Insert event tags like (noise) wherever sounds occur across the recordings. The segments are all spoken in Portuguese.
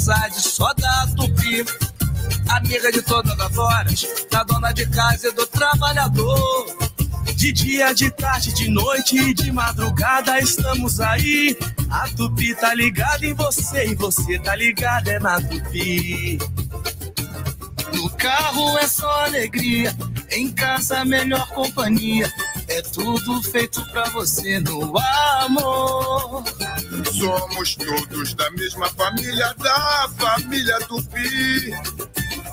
amizade só da Tupi. Amiga de todas as horas, da dona de casa e do trabalhador. De dia, de tarde, de noite e de madrugada estamos aí. A Tupi tá ligada em você e você tá ligada é na Tupi. No carro é só alegria, em casa melhor companhia. É tudo feito pra você no amor. Somos todos da mesma família, da família Tupi.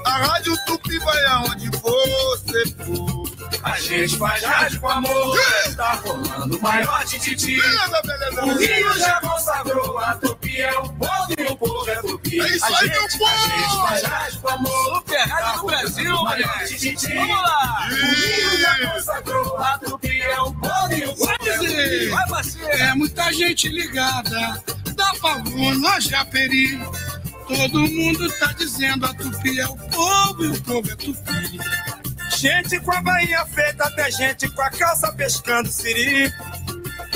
A Rádio Tupi vai aonde você for. A gente faz rádio com amor. Tá rolando o maior tititi. Beleza, beleza, O. Rio já consagrou. A Tupi é o povo e o povo é Tupi. É isso a aí, gente, meu povo! A gente faz rádio com amor. Super Rádio do Brasil, moleque. Vamos lá. O Rio já consagrou. A Tupi é o povo e o povo é Tupi. Vai, parceiro. É muita gente ligada, da Pavuna, Japeri. Todo mundo tá dizendo a Tupi é o povo e o povo é Tupi. Gente com a bainha feita, até gente com a calça pescando siri.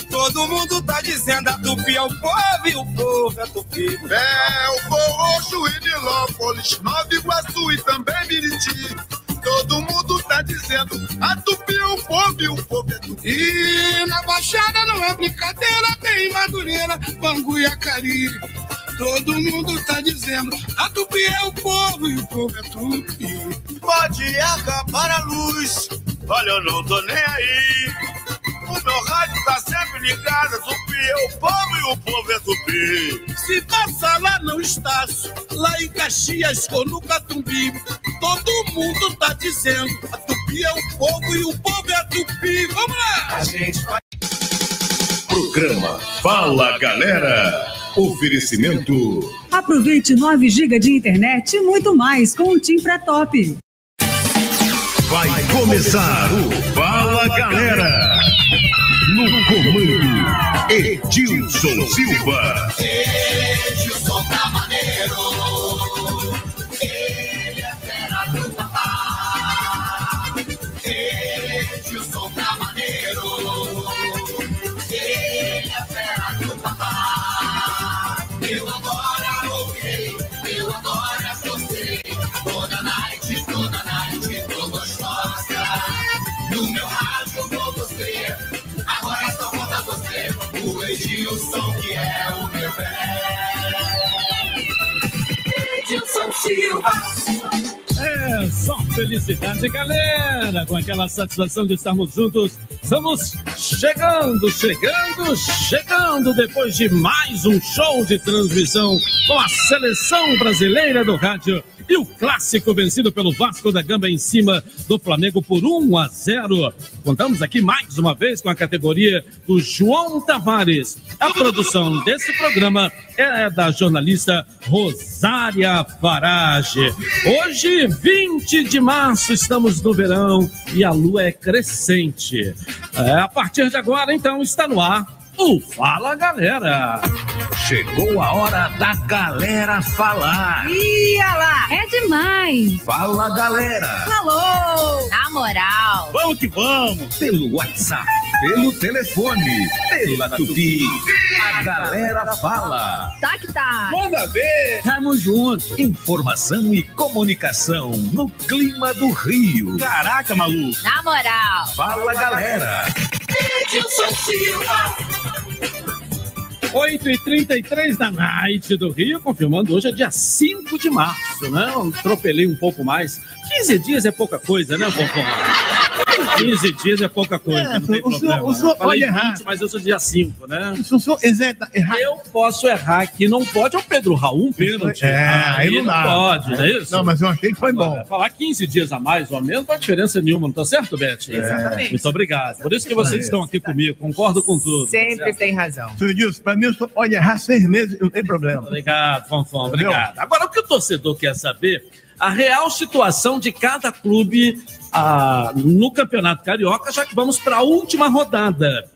Todo mundo tá dizendo a Tupi é o povo e o povo é Tupi. É o Borocho e Nilópolis, Nova Iguaçu e também Miriti. Todo mundo tá dizendo a Tupi é o povo e o povo é Tupi. E na Baixada não é brincadeira, tem Madureira, Bangu e Acari. Todo mundo tá dizendo a Tupi é o povo e o povo é Tupi. Pode acabar a luz, olha, eu não tô nem aí. O meu rádio tá sempre ligado, Tupi é o povo e o povo é Tupi. Se passar lá no Estácio, lá em Caxias ou no Catumbi, todo mundo tá dizendo a Tupi é o povo e o povo é a Tupi. Vamos lá! A gente vai. Programa Fala Galera. Oferecimento Aproveite 9 GB de internet e muito mais com o Tim Pré Top. vai começar o Fala Galera. No comando Edilson Silva. Edilson que é o meu bem. Edilson Silva. É só felicidade, galera! Com aquela satisfação de estarmos juntos, estamos chegando, chegando, chegando depois de mais um show de transmissão com a seleção brasileira do rádio e o clássico vencido pelo Vasco da Gama em cima do Flamengo por 1 a 0. Contamos aqui mais uma vez com a categoria do João Tavares. A produção desse programa é da jornalista Rosária Farage. Hoje, 20 de março, estamos no verão e a lua é crescente. É, a partir de agora, então, está no ar o Fala Galera. Chegou a hora da galera falar. Ia lá, é demais. Fala Galera. Falou. Na moral. Vamos que vamos! Pelo WhatsApp, pelo telefone, pela Tupi. A galera fala. Tá que tá. Manda ver! Tamo junto. Informação e comunicação no clima do Rio. Caraca, maluco! Na moral. Fala galera. Edilson Silva. 8h33 da Night do Rio, confirmando hoje é dia 5 de março, né? Eu atropelei um pouco mais. 15 dias é pouca coisa, né, Fofão? 15 dias é pouca coisa, É, não tem o senhor- problema. o senhor Eu Falei pode errar. 20, mas eu sou dia 5, né? Se o senhor tá errado. Eu posso errar aqui, não pode. É o Pedro Raul, um pênalti. É, aí não dá. pode, não é isso? Não, mas eu achei que foi bom. Falar 15 dias a mais ou a menos não faz diferença nenhuma, não tá certo, Beth? Exatamente. Muito obrigado. Por isso que vocês estão aqui comigo, concordo com tudo. tá Sempre certo? tem razão. Senhor Edilson, pra mim, o senhor pode errar seis meses, não tem problema. Obrigado, Fonfon, obrigado. Agora, o que o torcedor quer saber, a real situação de cada clube no Campeonato Carioca, já que vamos para a última rodada.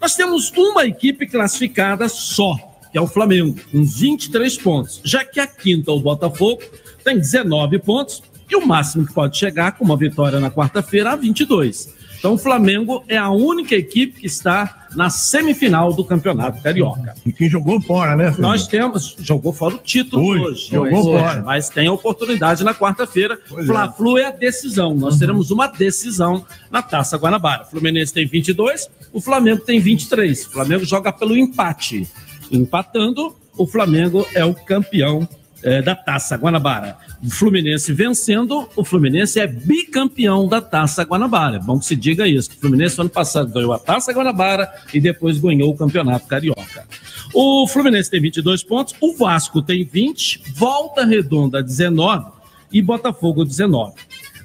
Nós temos uma equipe classificada só, que é o Flamengo, com 23 pontos, já que a quinta, o Botafogo, tem 19 pontos e o máximo que pode chegar com uma vitória na quarta-feira a 22. Então o Flamengo é a única equipe que está na semifinal do Campeonato Carioca. E quem jogou fora, né? Fernando? Nós temos, jogou fora o título Hoje, hoje, jogou hoje, fora. mas tem a oportunidade na quarta-feira. Pois é. Fla-Flu é. a decisão. Nós teremos uma decisão na Taça Guanabara. O Fluminense tem 22, o Flamengo tem 23. O Flamengo joga pelo empate. Empatando, o Flamengo é o campeão eh, da Taça Guanabara. O Fluminense vencendo, o Fluminense é bicampeão da Taça Guanabara. É bom que se diga isso. O Fluminense, ano passado, ganhou a Taça Guanabara e depois ganhou o Campeonato Carioca. O Fluminense tem 22 pontos, o Vasco tem 20, Volta Redonda 19 e Botafogo 19.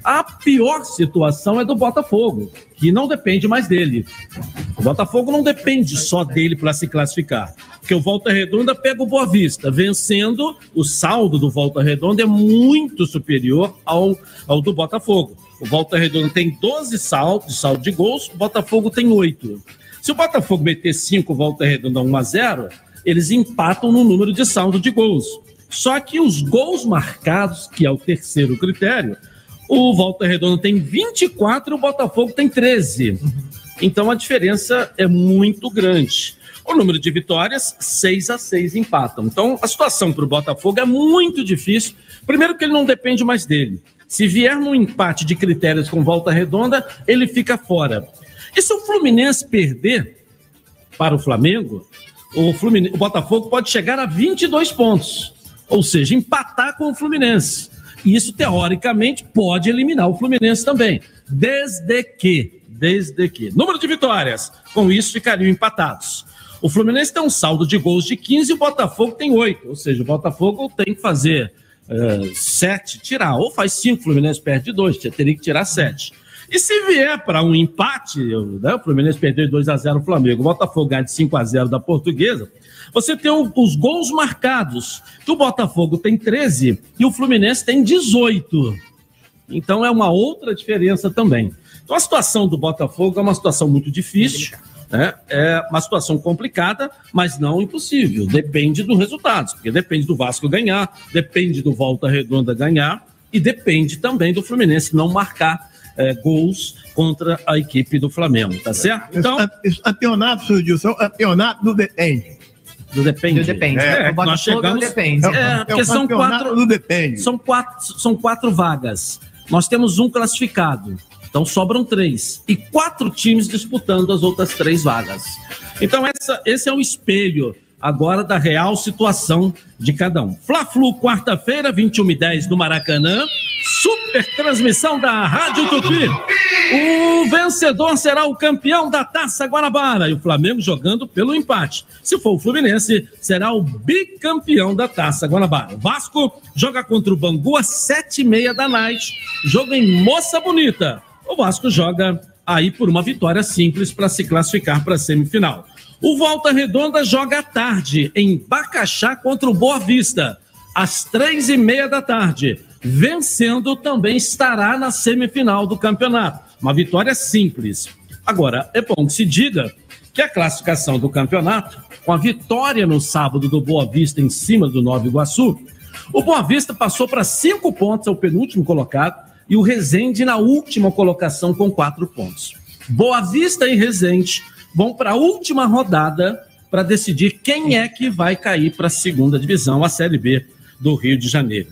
A pior situação é do Botafogo, que não depende mais dele. O Botafogo não depende só dele para se classificar. Porque o Volta Redonda pega o Boa Vista, vencendo, o saldo do Volta Redonda é muito superior ao, ao do Botafogo. O Volta Redonda tem 12 saldos, saldo de gols, o Botafogo tem 8. Se o Botafogo meter 5, Volta Redonda 1 a 0, eles empatam no número de saldo de gols. Só que os gols marcados, que é o terceiro critério, o Volta Redonda tem 24 e o Botafogo tem 13. Então a diferença é muito grande. O número de vitórias, 6 a 6 empatam. Então a situação para o Botafogo é muito difícil. Primeiro, que ele não depende mais dele. Se vier num empate de critérios com volta redonda, ele fica fora. E se o Fluminense perder para o Flamengo, o, Fluminense, o Botafogo pode chegar a 22 pontos. Ou seja, empatar com o Fluminense. Isso, teoricamente, pode eliminar o Fluminense também. Desde que, desde que. Número de vitórias. Com isso, ficariam empatados. O Fluminense tem um saldo de gols de 15 e o Botafogo tem 8. Ou seja, o Botafogo tem que fazer uh, 7, tirar. Ou faz 5, o Fluminense perde 2, teria que tirar 7. E se vier para um empate, né, o Fluminense perdeu de 2 a 0 o Flamengo, o Botafogo ganha de 5 a 0 da Portuguesa, você tem os gols marcados, que o Botafogo tem 13 e o Fluminense tem 18. Então é uma outra diferença também. Então a situação do Botafogo é uma situação muito difícil, né? é uma situação complicada, mas não impossível. Depende dos resultados, porque depende do Vasco ganhar, depende do Volta Redonda ganhar e depende também do Fluminense não marcar é, gols contra a equipe do Flamengo, tá certo? Então, esse, campeonato, senhor Dilson, é campeonato do depende. Do depende. Do depende. É, o Botafogo nós chegamos- depende. É, porque são quatro, do depende. são quatro, são quatro vagas. Nós temos um classificado. Então sobram três. E quatro times disputando as outras três vagas. Então essa, esse é o espelho agora da real situação de cada um. Fla-Flu, quarta-feira, 21 e 10 no Maracanã. Super transmissão da Rádio Tupi. O vencedor será o campeão da Taça Guanabara e o Flamengo jogando pelo empate. Se for o Fluminense, será o bicampeão da Taça Guanabara. O Vasco joga contra o Bangu às sete e meia da noite. Jogo em Moça Bonita. O Vasco joga aí por uma vitória simples para se classificar para a semifinal. O Volta Redonda joga à tarde em Bacaxá contra o Boa Vista, às três e meia da tarde. Vencendo também estará na semifinal do campeonato. Uma vitória simples. Agora, é bom que se diga que a classificação do campeonato, com a vitória no sábado do Boa Vista em cima do Nova Iguaçu, o Boa Vista passou para cinco pontos, é o penúltimo colocado, e o Resende na última colocação com quatro pontos. Boa Vista e Resende vão para a última rodada para decidir quem é que vai cair para a segunda divisão, a Série B do Rio de Janeiro.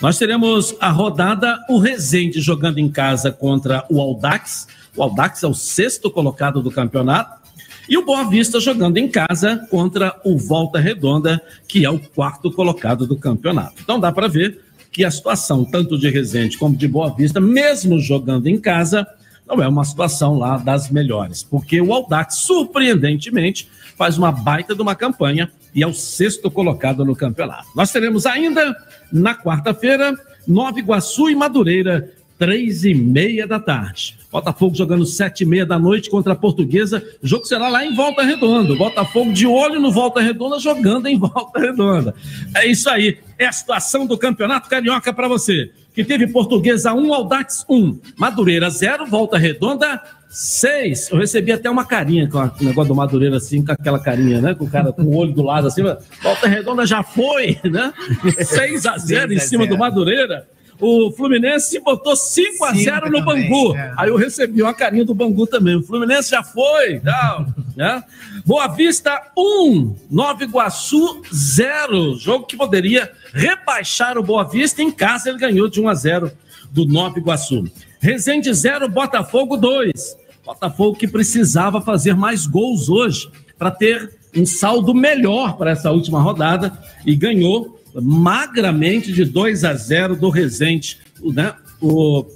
Nós teremos a rodada, o Resende jogando em casa contra o Aldax. O Aldax é o sexto colocado do campeonato. E o Boa Vista jogando em casa contra o Volta Redonda, que é o quarto colocado do campeonato. Então dá para ver que a situação, tanto de Resende como de Boa Vista, mesmo jogando em casa, não é uma situação lá das melhores, porque o Aldax, surpreendentemente, faz uma baita de uma campanha e é o sexto colocado no campeonato. Nós teremos ainda, na quarta-feira, Nova Iguaçu e Madureira, três e meia da tarde. Botafogo jogando sete e meia da noite contra a Portuguesa. O jogo será lá em Volta Redonda. Botafogo de olho no Volta Redonda, jogando em (laughs) Volta Redonda. É isso aí. É a situação do Campeonato Carioca para você. Que teve Portuguesa 1, Aldax 1, Madureira 0, Volta Redonda 6. Eu recebi até uma carinha com o negócio do Madureira assim, com aquela carinha, né? Com o cara com o olho do lado assim. Volta Redonda já foi, né? (laughs) 6 a 0 em cima do Madureira. O Fluminense botou 5 a 0 no também, Bangu. é. Aí eu recebi uma carinha do Bangu também. O Fluminense já foi, tal, né? Boa Vista 1, Nova Iguaçu 0. Jogo que poderia rebaixar o Boa Vista em casa, ele ganhou de 1 a 0 do Nova Iguaçu. Resende 0, Botafogo 2. Botafogo que precisava fazer mais gols hoje para ter um saldo melhor para essa última rodada e ganhou magramente de 2 a 0 do Resende, o, né? O,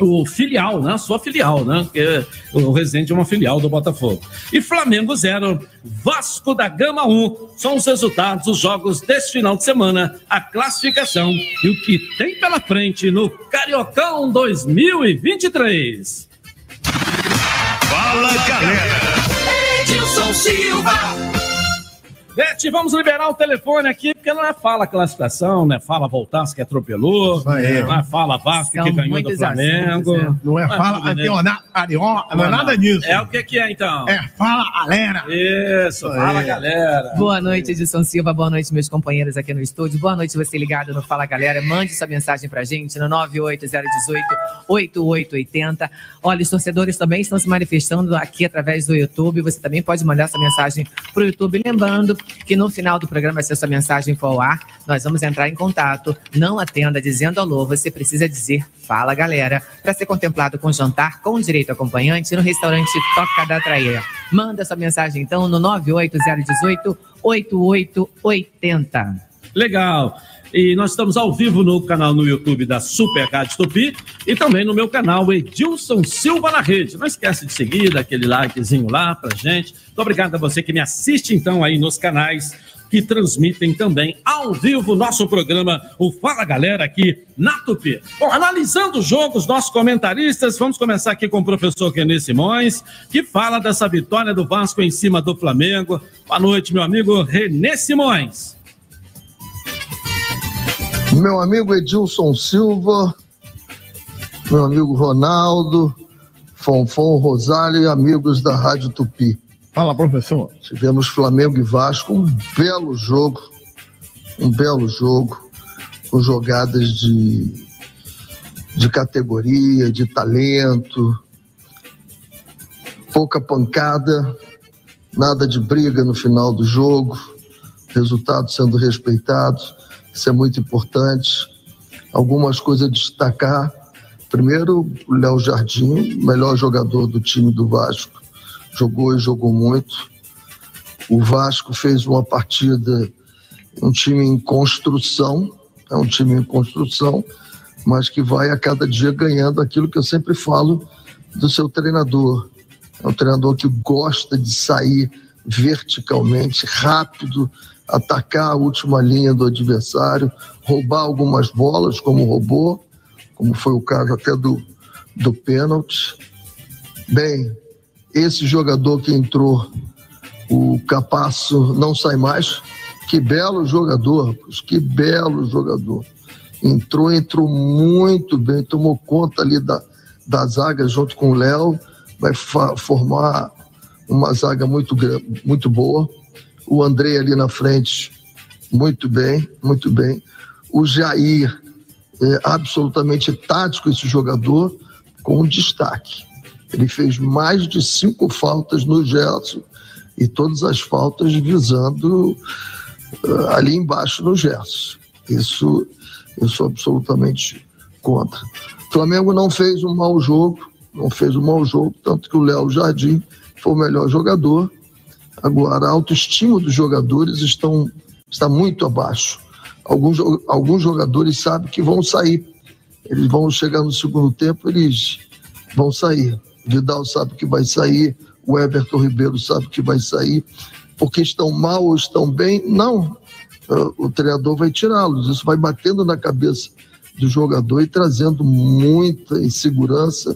o filial, né? Sua filial, né? Porque o Resende é uma filial do Botafogo. E Flamengo 0, Vasco da Gama 1. São os resultados dos jogos deste final de semana, a classificação e o que tem pela frente no Cariocão 2023. Fala galera. Edilson Silva. Bete, vamos liberar o telefone aqui, porque não é fala classificação, não é fala voltar que atropelou, Isso aí. não é fala Vasco São que ganhou do Flamengo. assuntos, Não é fala campeonato carioca, não é nada disso. É o que, que é então? É fala galera. Isso, fala É. galera. Boa noite, Edson Silva. Boa noite, meus companheiros aqui no estúdio. Boa noite, você ligado no Fala Galera. Mande sua mensagem pra gente no 98018-8880. Olha, os torcedores também estão se manifestando aqui através do YouTube. Você também pode mandar sua mensagem pro YouTube. Lembrando que no final do programa, se a sua mensagem for ao ar, nós vamos entrar em contato. Não atenda dizendo alô, você precisa dizer Fala Galera, para ser contemplado com jantar com direito acompanhante no restaurante Toca da Traia. Manda sua mensagem então no 98018-8880. Legal. E nós estamos ao vivo no canal no YouTube da Super Rádio Tupi e também no meu canal Edilson Silva na Rede. Não esquece de seguir, dar aquele likezinho lá pra gente. Muito obrigado a você que me assiste então aí nos canais que transmitem também ao vivo nosso programa, o Fala Galera, aqui na Tupi. Bom, analisando os jogos, nossos comentaristas, vamos começar aqui com o professor René Simões, que fala dessa vitória do Vasco em cima do Flamengo. Boa noite, meu amigo René Simões. Meu amigo Edilson Silva, meu amigo Ronaldo, Fonfon Rosário e amigos da Rádio Tupi. Fala, professor. Tivemos Flamengo e Vasco, um belo jogo, um belo jogo, com jogadas de, de categoria, de talento, pouca pancada, nada de briga no final do jogo, resultado sendo respeitado, isso é muito importante. Algumas coisas a destacar. Primeiro, o Léo Jardim, melhor jogador do time do Vasco, jogou e jogou muito. O Vasco fez uma partida, um time em construção, é um time em construção, mas que vai a cada dia ganhando aquilo que eu sempre falo do seu treinador. É um treinador que gosta de sair verticalmente, rápido, atacar a última linha do adversário, roubar algumas bolas, como roubou, como foi o caso até do, do pênalti. Bem, esse jogador que entrou, o Capasso, não sai mais. Que belo jogador, que belo jogador. Entrou, entrou muito bem, tomou conta ali da, da zaga junto com o Léo, vai formar uma zaga muito, muito boa. O André ali na frente, muito bem, muito bem. O Jair, é absolutamente tático esse jogador, com destaque. Ele fez mais de cinco faltas no Gerson e todas as faltas visando eh, ali embaixo no Gerson. Isso eu sou absolutamente contra. O Flamengo não fez um mau jogo, não fez um mau jogo, tanto que o Léo Jardim foi o melhor jogador. Agora, a autoestima dos jogadores estão, está muito abaixo. Alguns, alguns jogadores sabem que vão sair. Eles vão chegar no segundo tempo, eles vão sair. Vidal sabe que vai sair, o Everton Ribeiro sabe que vai sair. Porque estão mal ou estão bem? Não. Ah, O treinador vai tirá-los. Isso vai batendo na cabeça do jogador e trazendo muita insegurança.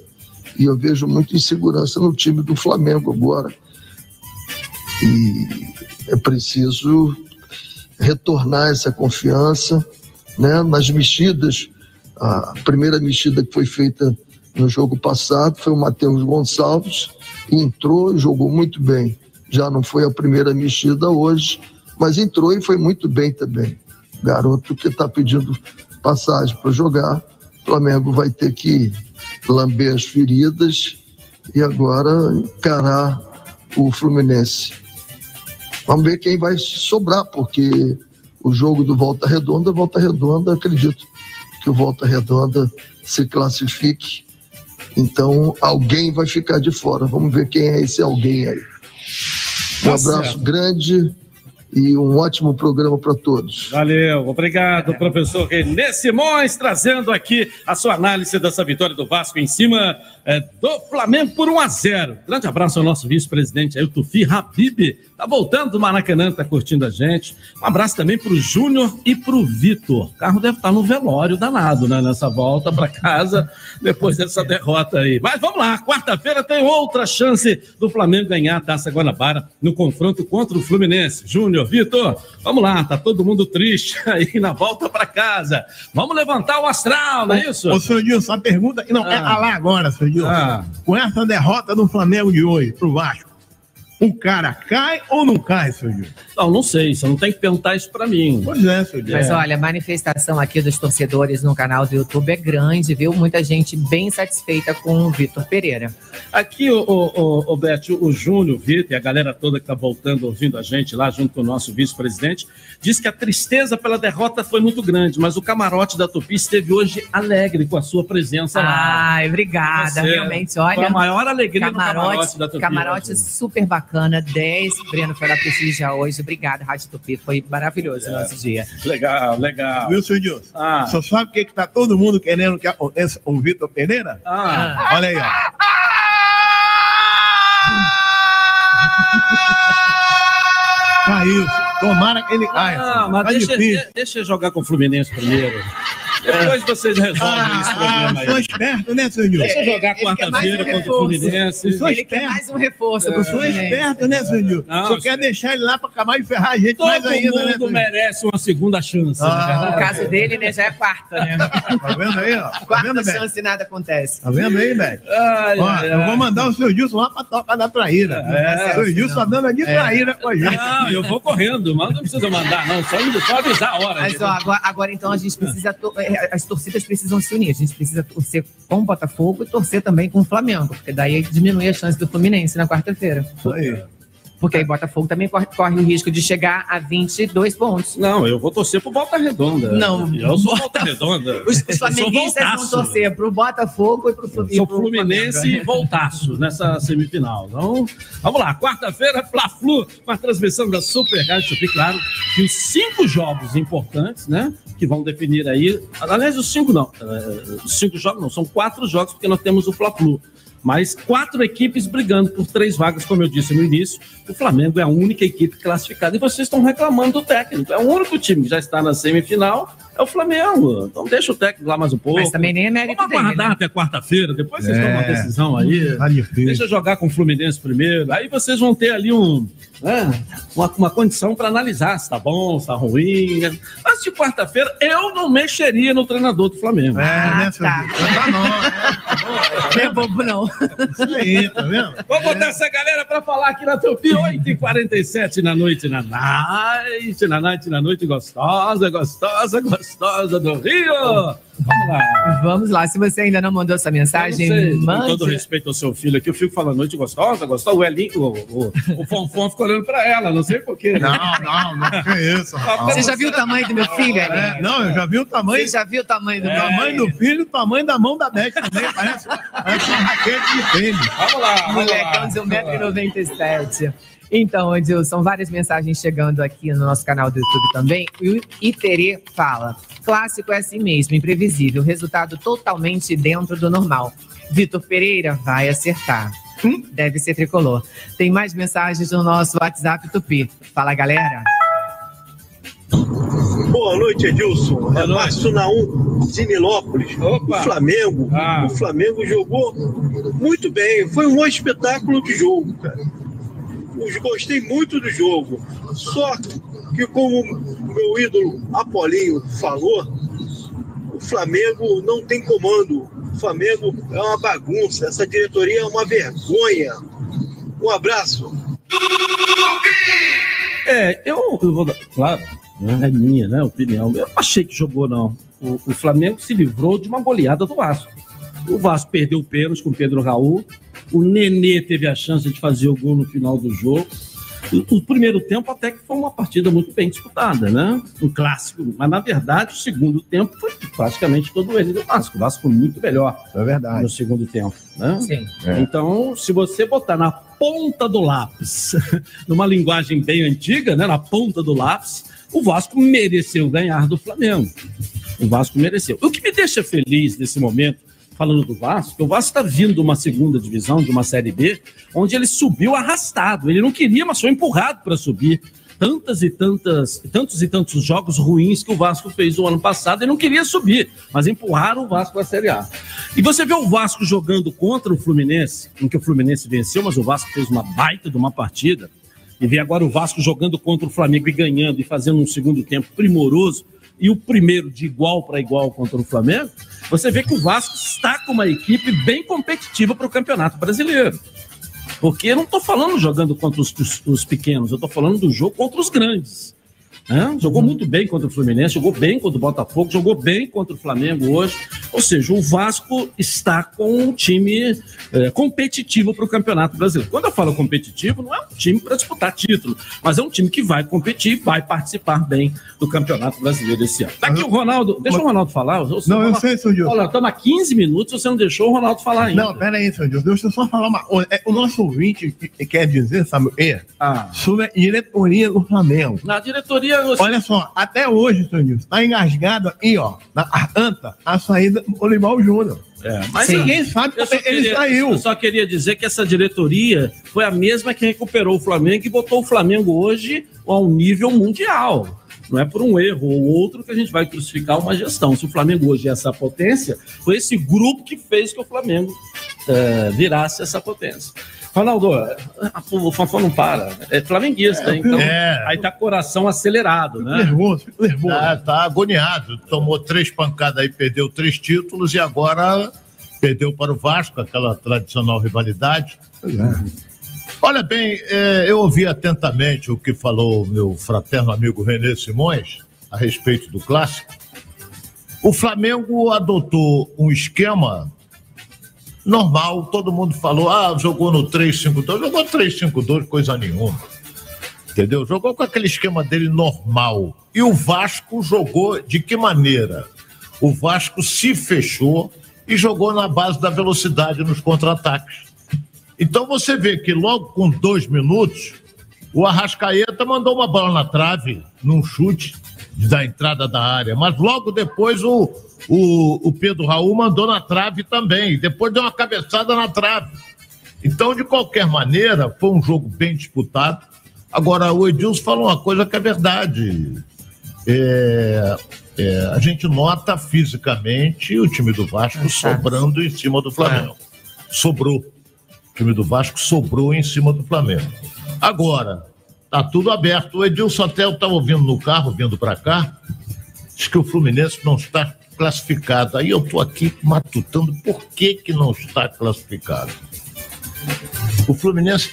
E eu vejo muita insegurança no time do Flamengo agora. E é preciso retornar essa confiança né? nas mexidas. A primeira mexida que foi feita no jogo passado foi o Matheus Gonçalves, entrou e jogou muito bem. Já não foi a primeira mexida hoje, mas entrou e foi muito bem também. Garoto que está pedindo passagem para jogar Flamengo vai ter que lamber as feridas e agora encarar o Fluminense. Vamos ver quem vai sobrar, porque o jogo do Volta Redonda, Volta Redonda, acredito que o Volta Redonda se classifique. Então, alguém vai ficar de fora. Vamos ver quem é esse alguém aí. Um Tá abraço grande e um ótimo programa para todos. Valeu, obrigado, professor Renê Simões, trazendo aqui a sua análise dessa vitória do Vasco em cima eh, do Flamengo por 1 a 0 Grande abraço ao nosso vice-presidente aí, o Tufi Habib, tá voltando do Maracanã, tá curtindo a gente. Um abraço também pro Júnior e pro Vitor. O carro deve estar no velório danado, né, nessa volta para casa, depois dessa derrota aí. Mas vamos lá, quarta-feira tem outra chance do Flamengo ganhar a Taça Guanabara no confronto contra o Fluminense. Júnior, Vitor, vamos lá, tá todo mundo triste (laughs) aí na volta para casa. Vamos levantar o astral, não é isso? Ô, senhor Dilson, a pergunta. Não, é Ah. lá agora, senhor Ah. Com essa derrota do Flamengo de hoje pro Vasco, o cara cai ou não cai, senhor? Não, não sei, você não tem que perguntar isso para mim. Pois é, senhor Dilson. Mas olha, a manifestação aqui dos torcedores no canal do YouTube é grande, viu? Muita gente bem satisfeita com o Vitor Pereira. Aqui, o, o, o, o Beth, o Júnior, o Vitor e a galera toda que está voltando ouvindo a gente lá, junto com o nosso vice-presidente, diz que a tristeza pela derrota foi muito grande, mas o camarote da Tupi esteve hoje alegre com a sua presença lá. Ai, obrigada. Você Realmente, foi olha. a maior alegria do camarote, camarote da Tupi Camarote hoje. super bacana, 10. Breno foi lá prestigiar hoje. Obrigada, Rádio Tupi. Foi maravilhoso o nosso dia. Legal, legal. Viu, senhor? Ah. Só sabe o que, que tá todo mundo querendo que aconteça com o Vitor Pereira? Ah. Olha aí, ó. Caiu. Tomara que ele caia. Ah, mas tá deixa, difícil. deixa eu jogar com o Fluminense primeiro. Depois vocês resolvem esse Ah, problema ah, sou aí. esperto, né, senhor Dilson? Deixa eu jogar Ele quer mais quarta-feira um contra o reforço. Fluminense. Sou Ele quer esperto. mais um reforço Eu sou esperto, né? Não, Só você- quer deixar ele lá pra acabar de ferrar a gente Todo mais ainda, né, mundo senhor? merece uma segunda chance, não é Ah. No caso dele, né, já é quarta, né? Tá vendo aí, ó? Tá Quarta chance e nada acontece. Tá vendo aí, Ó, ai, eu vou mandar o seu Gilson lá pra tocar da traíra. É, o seu Gilson tá dando de traíra com a gente. Não, eu vou correndo, mas não precisa mandar, não. Só, avisar a hora. Mas ó, agora, agora, então a gente precisa. Eh, As torcidas precisam se unir. A gente precisa torcer com o Botafogo e torcer também com o Flamengo. Porque daí diminui a chance do Fluminense na quarta-feira. Isso aí. Porque aí Botafogo também corre, corre o risco de chegar a 22 pontos. Não, eu vou torcer pro Volta Redonda. Não. Eu sou Volta Redonda. Os, os flamenguistas vão torcer pro Botafogo e pro, Flu- e Sou Fluminense e voltaço nessa semifinal. Então, vamos lá. Quarta-feira, Fla-Flu, com a transmissão da Super Rádio Tupi, claro. E os cinco jogos importantes, né? Que vão definir aí. Aliás, os cinco não. eh, Os cinco jogos não, são quatro jogos, porque nós temos o Fla-Flu. Mas quatro equipes brigando por três vagas, como eu disse no início. O Flamengo é a única equipe classificada. E vocês estão reclamando do técnico. É o único time que já está na semifinal, é o Flamengo. Então deixa o técnico lá mais um pouco. Mas também nem é mérito Vamos dele. aguardar né? até quarta-feira, depois vocês É. tomam uma decisão aí. Deixa eu jogar com o Fluminense primeiro. Aí vocês vão ter ali um, né, uma, uma condição para analisar se tá bom, se tá ruim. Mas de quarta-feira eu não mexeria no treinador do Flamengo. É, né, Ah, tá. Tá não. Não é bobo, não. Isso aí, tá vendo? Vou botar essa galera para falar aqui na Tupi, 8h47 na noite, na night, na night, na noite gostosa, gostosa, gostosa do Rio. Vamos lá. Vamos lá. Se você ainda não mandou não mensagem, sei, com todo respeito ao seu filho aqui, eu fico falando noite gostosa, gostosa. O Elinho, o, o, o Fonfon ficou olhando pra ela, não sei porquê. Não, não, não. Que isso, rapaz. Você já viu o tamanho do meu filho, É, Elinho? não, eu já vi o tamanho. Você já viu o tamanho do O meu tamanho do filho, o tamanho da mão da Beth também. Parece, parece uma raquete de tênis. Vamos lá, Molecão de 1,97m. Então, Edilson, várias mensagens chegando aqui no nosso canal do YouTube também. E o Iterê fala: clássico é assim mesmo, imprevisível, resultado totalmente dentro do normal. Vitor Pereira vai acertar. Hum, Deve ser tricolor. Tem mais mensagens no nosso WhatsApp Tupi. Fala, galera. Boa noite, Edilson. Boa é noite. Márcio Naum, de Nilópolis. Opa. O Flamengo, Ah. o Flamengo jogou muito bem. Foi um bom espetáculo de jogo, cara. Gostei muito do jogo. Só que, como meu ídolo Apolinho falou, o Flamengo não tem comando. O Flamengo é uma bagunça. Essa diretoria é uma vergonha. Um abraço. É, eu, eu vou dar, claro, né, é minha, né, opinião. Eu achei que jogou, não. o, o Flamengo se livrou de uma goleada do Vasco. O Vasco perdeu o pênalti com Pedro Raul. O Nenê teve a chance de fazer o gol no final do jogo. O, primeiro tempo até que foi uma partida muito bem disputada, né? Um clássico. Mas, na verdade, o segundo tempo foi praticamente todo ele do Vasco. O Vasco foi muito melhor É verdade. no segundo tempo, né? Sim. É. Então, se você botar na ponta do lápis, (laughs) numa linguagem bem antiga, né, na ponta do lápis, o Vasco mereceu ganhar do Flamengo. O Vasco mereceu. O que me deixa feliz nesse momento, falando do Vasco, o Vasco está vindo de uma segunda divisão, de uma Série B, onde ele subiu arrastado. Ele não queria, mas foi empurrado para subir. Tantas e tantas, tantos e tantos jogos ruins que o Vasco fez no ano passado e não queria subir, mas empurraram o Vasco para a Série A. E você vê o Vasco jogando contra o Fluminense, em que o Fluminense venceu, mas o Vasco fez uma baita de uma partida. E vê agora o Vasco jogando contra o Flamengo e ganhando e fazendo um segundo tempo primoroso e o primeiro de igual para igual contra o Flamengo. Você vê que o Vasco está com uma equipe bem competitiva para o Campeonato Brasileiro. Porque eu não estou falando jogando contra os, os- os pequenos, eu estou falando do jogo contra os grandes. Né? Jogou muito bem contra o Fluminense, jogou bem contra o Botafogo, jogou bem contra o Flamengo hoje. Ou seja, o Vasco está com um time é, competitivo para o Campeonato Brasileiro. Quando eu falo competitivo, não é um time para disputar título, mas é um time que vai competir, vai participar bem do Campeonato Brasileiro esse ano. Tá aqui o Ronaldo, deixa o Ronaldo falar. Não, eu fala- sei, seu Gilson. Olha, estamos há 15 minutos, você não deixou o Ronaldo falar ainda. Não, pera aí, senhor Deus. Deixa eu só falar uma coisa. É, O nosso ouvinte que- quer dizer, sabe quê? Ah. Sobre a diretoria do Flamengo. Na diretoria. Olha só, até hoje, senhor Deus, tá engasgado aí, ó, na anta, a saída do Olival Júnior. É, Mas ninguém sabe porque só ele queria- saiu. Eu só queria dizer que essa diretoria foi a mesma que recuperou o Flamengo e botou o Flamengo hoje a um nível mundial. Não é por um erro ou outro que a gente vai crucificar uma gestão. Se o Flamengo hoje é essa potência, foi esse grupo que fez que o Flamengo eh, virasse essa potência. Ronaldo, ah, o Fafão não para. É flamenguista, hein? então É. aí tá coração acelerado, né? Nervoso, nervoso. Tá, tá agoniado. Tomou três pancadas aí, perdeu três títulos e agora perdeu para o Vasco, aquela tradicional rivalidade. Olha bem, é, eu ouvi atentamente o que falou meu fraterno amigo Renê Simões a respeito do clássico. O Flamengo adotou um esquema normal, todo mundo falou, ah, jogou no 3-5-2, jogou 3-5-2, coisa nenhuma. Entendeu? Jogou com aquele esquema dele normal. E o Vasco jogou de que maneira? O Vasco se fechou e jogou na base da velocidade nos contra-ataques. Então você vê que logo com dois minutos, o Arrascaeta mandou uma bola na trave, num chute da entrada da área. Mas logo depois o, o, o Pedro Raul mandou na trave também. Depois deu uma cabeçada na trave. Então, de qualquer maneira, foi um jogo bem disputado. Agora, o Edilson falou uma coisa que é verdade. É, é, a gente nota fisicamente o time do Vasco sobrando em cima do Flamengo. Sobrou. O time do Vasco sobrou em cima do Flamengo. Agora, tá tudo aberto. O Edilson até eu estava ouvindo no carro, vindo para cá, diz que o Fluminense não está classificado. Aí eu estou aqui matutando por que, que não está classificado. O Fluminense,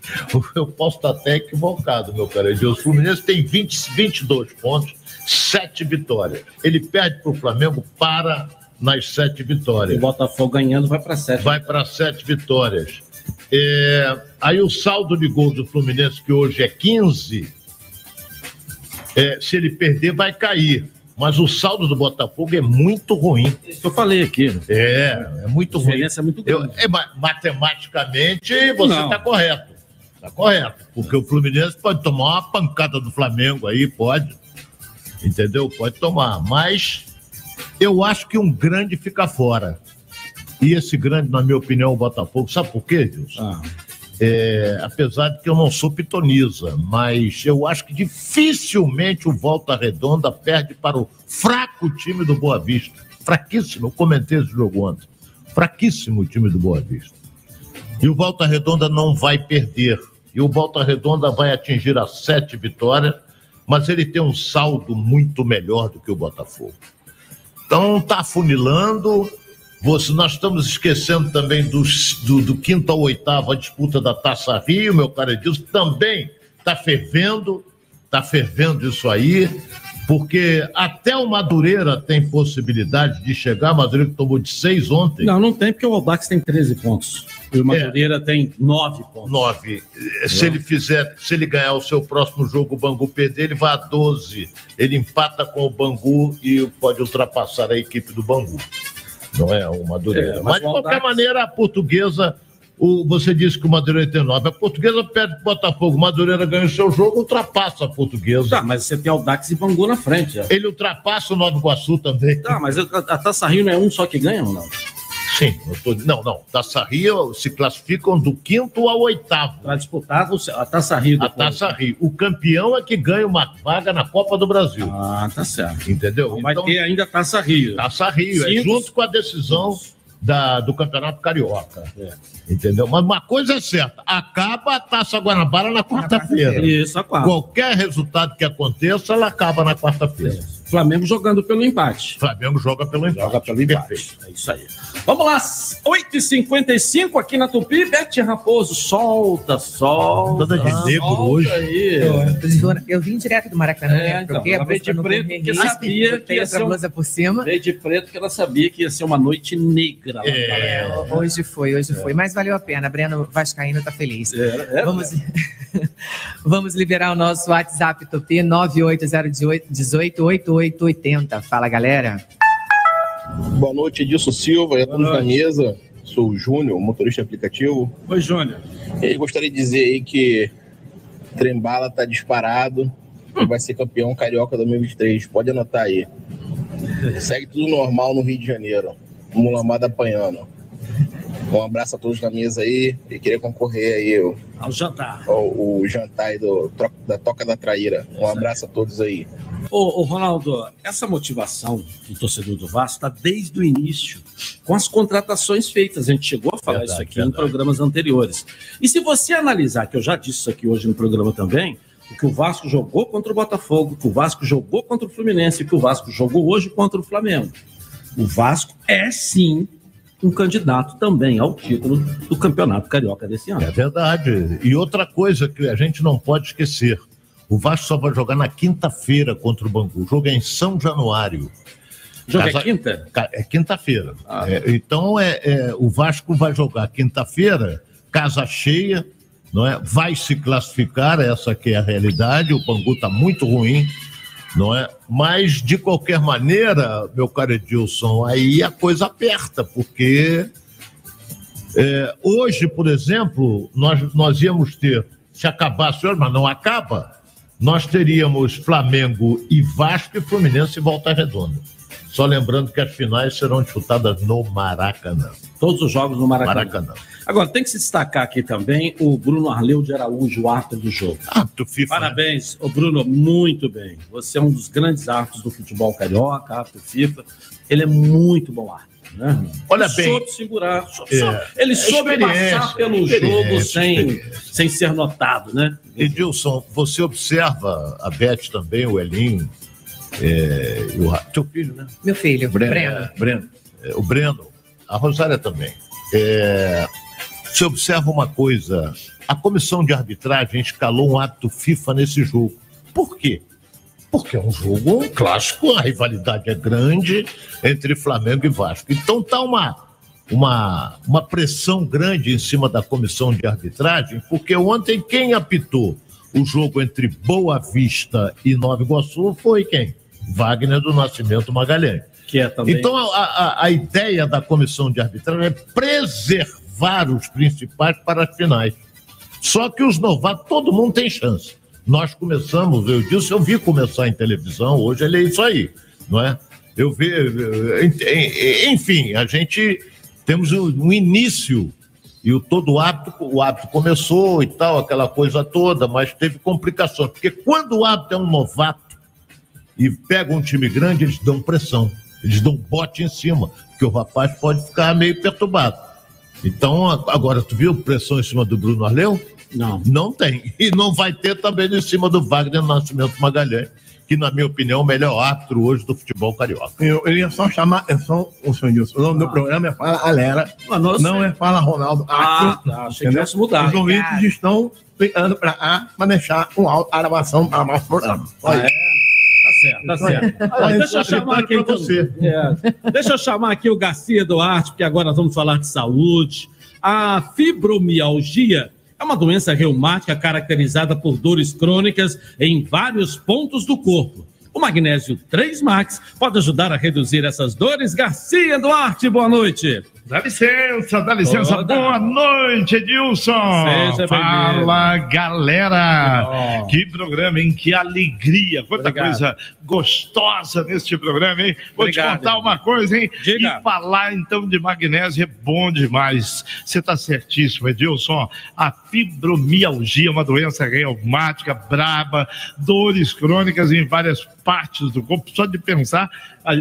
(laughs) eu posso estar até equivocado, meu caro Edilson. O Fluminense tem 20, 22 pontos, 7 vitórias. Ele perde para o Flamengo para nas 7 vitórias. O Botafogo ganhando vai para 7. Vai para 7 vitórias. É, aí o saldo de gols do Fluminense, que hoje é 15, é, se ele perder, vai cair. Mas o saldo do Botafogo é muito ruim. Isso eu falei aqui. né? É, é muito A ruim. diferença é muito Eu- grande. é, ma- matematicamente, você está correto. Está correto. Porque o Fluminense pode tomar uma pancada do Flamengo aí, pode. Entendeu? Pode tomar. Mas eu acho que um grande fica fora. E esse grande, na minha opinião, o Botafogo. Sabe por quê, Dilson? É, apesar de que eu não sou pitoniza, mas eu acho que dificilmente o Volta Redonda perde para o fraco time do Boa Vista. Fraquíssimo, eu comentei esse jogo ontem. Fraquíssimo o time do Boa Vista. E o Volta Redonda não vai perder. E o Volta Redonda vai atingir as sete vitórias, mas ele tem um saldo muito melhor do que o Botafogo. Então tá afunilando. Você, nós estamos esquecendo também dos- do, do quinto ao oitavo a disputa da Taça Rio, meu cara Edilson, também está fervendo, está fervendo isso aí. Porque até o Madureira tem possibilidade de chegar. Madureira tomou de seis ontem. Não, não tem, porque o Aldax tem 13 pontos. E o Madureira tem 9 pontos. Nove. Se ele fizer, se ele ganhar o seu próximo jogo, o Bangu perder, ele vai a 12. Ele empata com o Bangu e pode ultrapassar a equipe do Bangu. Não é o Madureira. É, mas mas, de qualquer maneira, a portuguesa. O, você disse que o Madureira tem 9. A portuguesa perde o Botafogo. O Madureira ganha o seu jogo, ultrapassa a portuguesa. Tá, mas você tem Aldax e Bangu na frente. é. Ele ultrapassa o Nova Iguaçu também. Tá, mas a, a Taça Rio não é um só que ganha ou não? Sim, eu tô- não, não. Taça Rio se classificam do quinto ao oitavo. Para disputar a Taça Rio. A Taça Rio. O campeão é que ganha uma vaga na Copa do Brasil. Ah, tá certo. Entendeu? Então vai ter ainda Taça Rio. Taça Rio, é junto com a decisão da, do Campeonato Carioca. É. Entendeu? Mas uma coisa é certa: acaba a Taça Guanabara na quarta-feira. Isso, a quarta. Qualquer resultado que aconteça, ela acaba na quarta-feira. Flamengo jogando pelo empate. Flamengo joga pelo empate. Joga pelo empate. É isso aí. Vamos lá, 8h55 aqui na Tupi. Bete Raposo, solta, solta. Toda de negro solta hoje. Aí. Eu vim direto do Maracanã. É, né? então, Troquei a ela veio de preto porque sabia que ia ser um- blusa por cima. Veio de preto que ela sabia que ia ser uma noite negra. lá É, Maracanã. hoje foi, hoje foi. Mas valeu a pena. Breno Vascaíno tá feliz. É, é, Vamos, (laughs) vamos liberar o nosso WhatsApp Tupi 9808-188880. Fala, galera. Boa noite, Edilson Silva, já estamos na mesa. Sou o Júnior, motorista aplicativo. Oi, Júnior. E gostaria de dizer aí que Trembala tá disparado e vai ser campeão carioca 2023. Pode anotar aí. Segue tudo normal no Rio de Janeiro. Mulamada apanhando. Um abraço a todos na mesa aí e queria concorrer aí ao, Ao jantar. ao, ao jantar aí do, da Toca da Traíra. Um abraço a todos aí. Ô, ô, Ronaldo, essa motivação do torcedor do Vasco está desde o início, com as contratações feitas. A gente chegou a falar Verdade, isso aqui em verdade. programas anteriores. E se você analisar, que eu já disse isso aqui hoje no programa também, o que o Vasco jogou contra o Botafogo, o que o Vasco jogou contra o Fluminense, o que o Vasco jogou hoje contra o Flamengo. O Vasco é sim um candidato também ao título do Campeonato Carioca desse ano. É verdade. E outra coisa que a gente não pode esquecer: o Vasco só vai jogar na quinta-feira contra o Bangu. O jogo é em São Januário. Jogo é Casa- quinta? Ca- É quinta-feira. É, então é, é, o Vasco vai jogar quinta-feira, casa cheia, não é? Vai se classificar, essa que é a realidade. O Bangu está muito ruim, não é? Mas de qualquer maneira, meu caro Edilson, aí a coisa aperta, porque é, hoje, por exemplo, nós, nós íamos ter, se acabasse mas não acaba, nós teríamos Flamengo e Vasco e Fluminense em volta redonda. Só lembrando que as finais serão disputadas no Maracanã. Todos os jogos no Maracanã. Maracanã. Agora, tem que se destacar aqui também o Bruno Arleu de Araújo, o árbitro do jogo. Árbitro FIFA. Parabéns, ô Bruno, muito bem. Você é um dos grandes árbitros do futebol carioca, árbitro FIFA. Ele é muito bom árbitro. Né? Olha Ele bem. Soube segurar. sou- É. ele É soube passar pelo experiência, jogo sem, experiência. sem ser notado, né? Edilson, você observa a Beth também, o Elinho, é, e o teu filho, né? Meu filho, Breno. é, Breno. É, o Breno, a Rosária também. É, você observa uma coisa: a comissão de arbitragem escalou um ato FIFA nesse jogo. Por quê? Porque é um jogo um clássico, a rivalidade é grande entre Flamengo e Vasco. Então tá uma, uma, uma pressão grande em cima da comissão de arbitragem, porque ontem quem apitou o jogo entre Boa Vista e Nova Iguaçu foi quem? Wagner do Nascimento Magalhães. Que é também. Então, a, a- a ideia da comissão de arbitragem é preservar os principais para as finais. Só que os novatos, todo mundo tem chance. Nós começamos, eu disse, eu vi começar em televisão, hoje ele é isso aí, não é? Eu vi, eh, enfim, a gente temos um início e o todo o hábito, o hábito começou e tal, aquela coisa toda, mas teve complicações, porque quando o hábito é um novato, e pega um time grande, eles dão pressão, eles dão bote em cima, porque o rapaz pode ficar meio perturbado. Então, agora, tu viu pressão em cima do Bruno Arleu? Não. Não tem. E não vai ter também em cima do Wagner Nascimento Magalhães, que, na minha opinião, é o melhor árbitro hoje do futebol carioca. Eu, eu ia só chamar atenção, o senhor Nilson. O nome do programa é Fala Galera. Ah, não, não é Fala Ronaldo. Ah, Aqui, tá, achei que tivesse mudado. Os ouvintes estão ligando para A para deixar um áudio, a gravação para mais programa. Só Ah, isso. é? Tá certo, tá. Ah, é deixa eu chamar aqui então- você. É. Deixa eu chamar aqui o Garcia Duarte, porque agora nós vamos falar de saúde. A fibromialgia é uma doença reumática caracterizada por dores crônicas em vários pontos do corpo. O magnésio 3 Max pode ajudar a reduzir essas dores. Garcia Duarte, boa noite. Dá licença, dá licença. Toda. Boa noite, Edilson. Seja. Fala, galera. Que programa, hein? Que alegria. Quanta Obrigado. coisa gostosa neste programa, hein? Vou Obrigado, te contar uma coisa, hein? Diga. E falar, então, de magnésio é bom demais. Você está certíssimo, Edilson. A fibromialgia uma doença reumática braba, dores crônicas em várias partes do corpo. Só de pensar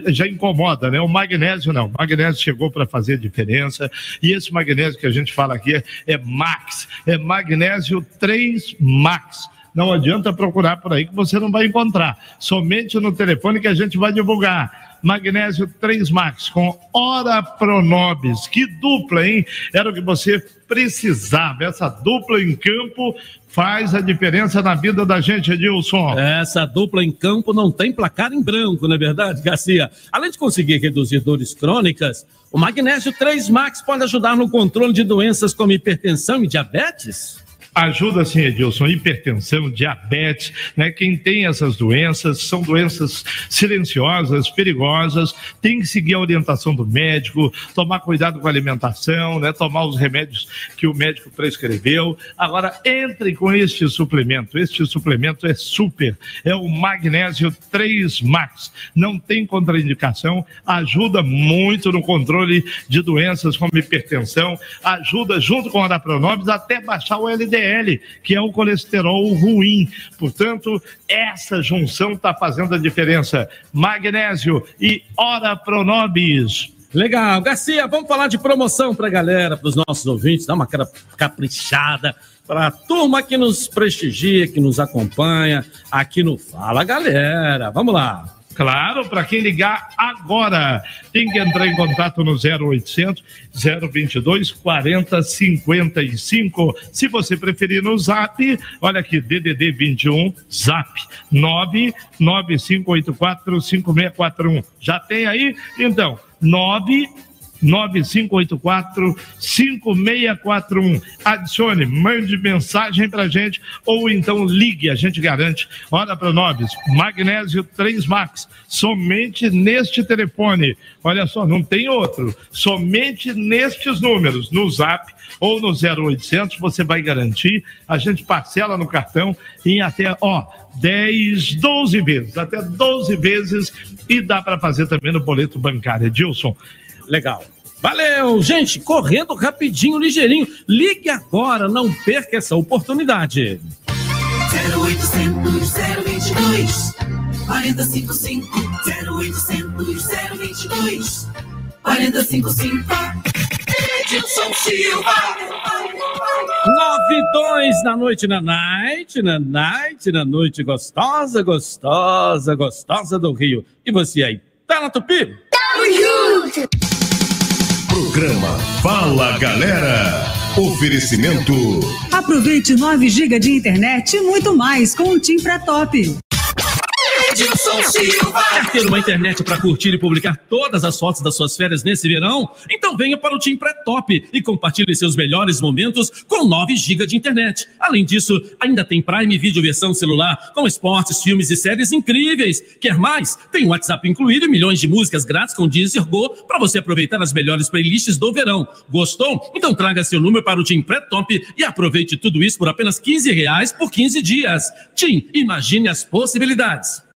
já incomoda, né? O magnésio não. O magnésio chegou para fazer diferença. E esse magnésio que a gente fala aqui é, é Max, é magnésio 3 Max. Não adianta procurar por aí que você não vai encontrar. Somente no telefone que a gente vai divulgar. Magnésio 3 Max com Ora Pronobis. Que dupla, hein? Era o que você precisava. Essa dupla em campo faz a diferença na vida da gente, Edilson. Essa dupla em campo não tem placar em branco, não é verdade, Garcia? Além de conseguir reduzir dores crônicas, o magnésio 3 Max pode ajudar no controle de doenças como hipertensão e diabetes? Ajuda sim, Edilson, hipertensão, diabetes, né? Quem tem essas doenças são doenças silenciosas, perigosas, tem que seguir a orientação do médico, tomar cuidado com a alimentação, né? Tomar os remédios que o médico prescreveu. Agora, entre com este suplemento. Este suplemento é super, é o magnésio 3 Max. Não tem contraindicação, ajuda muito no controle de doenças como hipertensão, ajuda junto com a Anapronobis até baixar o LDL, que é o colesterol ruim. Portanto, essa junção está fazendo a diferença. Magnésio e Ora Pronobis. Legal. Garcia, vamos falar de promoção para a galera, para os nossos ouvintes, dar uma caprichada para a turma que nos prestigia, que nos acompanha aqui no Fala Galera. Vamos lá. Claro, para quem ligar agora, tem que entrar em contato no 0800 022 4055. Se você preferir no Zap, olha aqui, DDD 21 Zap 99584 5641. Já tem aí? Então, 9 9584-5641. Adicione, mande mensagem pra gente ou então ligue, a gente garante. Olha para nós, Magnésio 3 Max, somente neste telefone. Olha só, não tem outro. Somente nestes números, no Zap ou no 0800, você vai garantir. A gente parcela no cartão em até, ó, 10, 12 vezes, até 12 vezes e dá para fazer também no boleto bancário. Edilson, Legal. Valeu, gente, correndo rapidinho, ligeirinho. Ligue agora, não perca essa oportunidade. 0800 022 455 0800 022 455 Edilson Silva 9 2 na noite, na night, na night, na noite gostosa, gostosa, gostosa do Rio. E você aí, tá na Tupi? Tamo junto! Programa Fala Galera. Oferecimento. Aproveite 9 GB de internet e muito mais com o Tim Pré Top. Edilson Silva Quer ter uma internet para curtir e publicar todas as fotos das suas férias nesse verão? Então venha para o Tim Pré Top e compartilhe seus melhores momentos com 9 GB de internet. Além disso, ainda tem Prime Video versão celular com esportes, filmes e séries incríveis. Quer mais? Tem WhatsApp incluído e milhões de músicas grátis com Deezer Go para você aproveitar as melhores playlists do verão. Gostou? Então traga seu número para o Tim Pré Top e aproveite tudo isso por apenas 15 reais por 15 dias. Tim, imagine as possibilidades.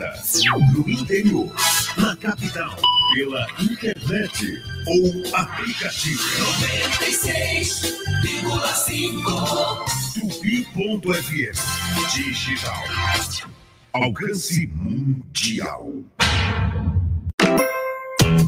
No interior, na capital, pela internet ou aplicativo. 96,5 Tupi.fm Digital. Alcance mundial.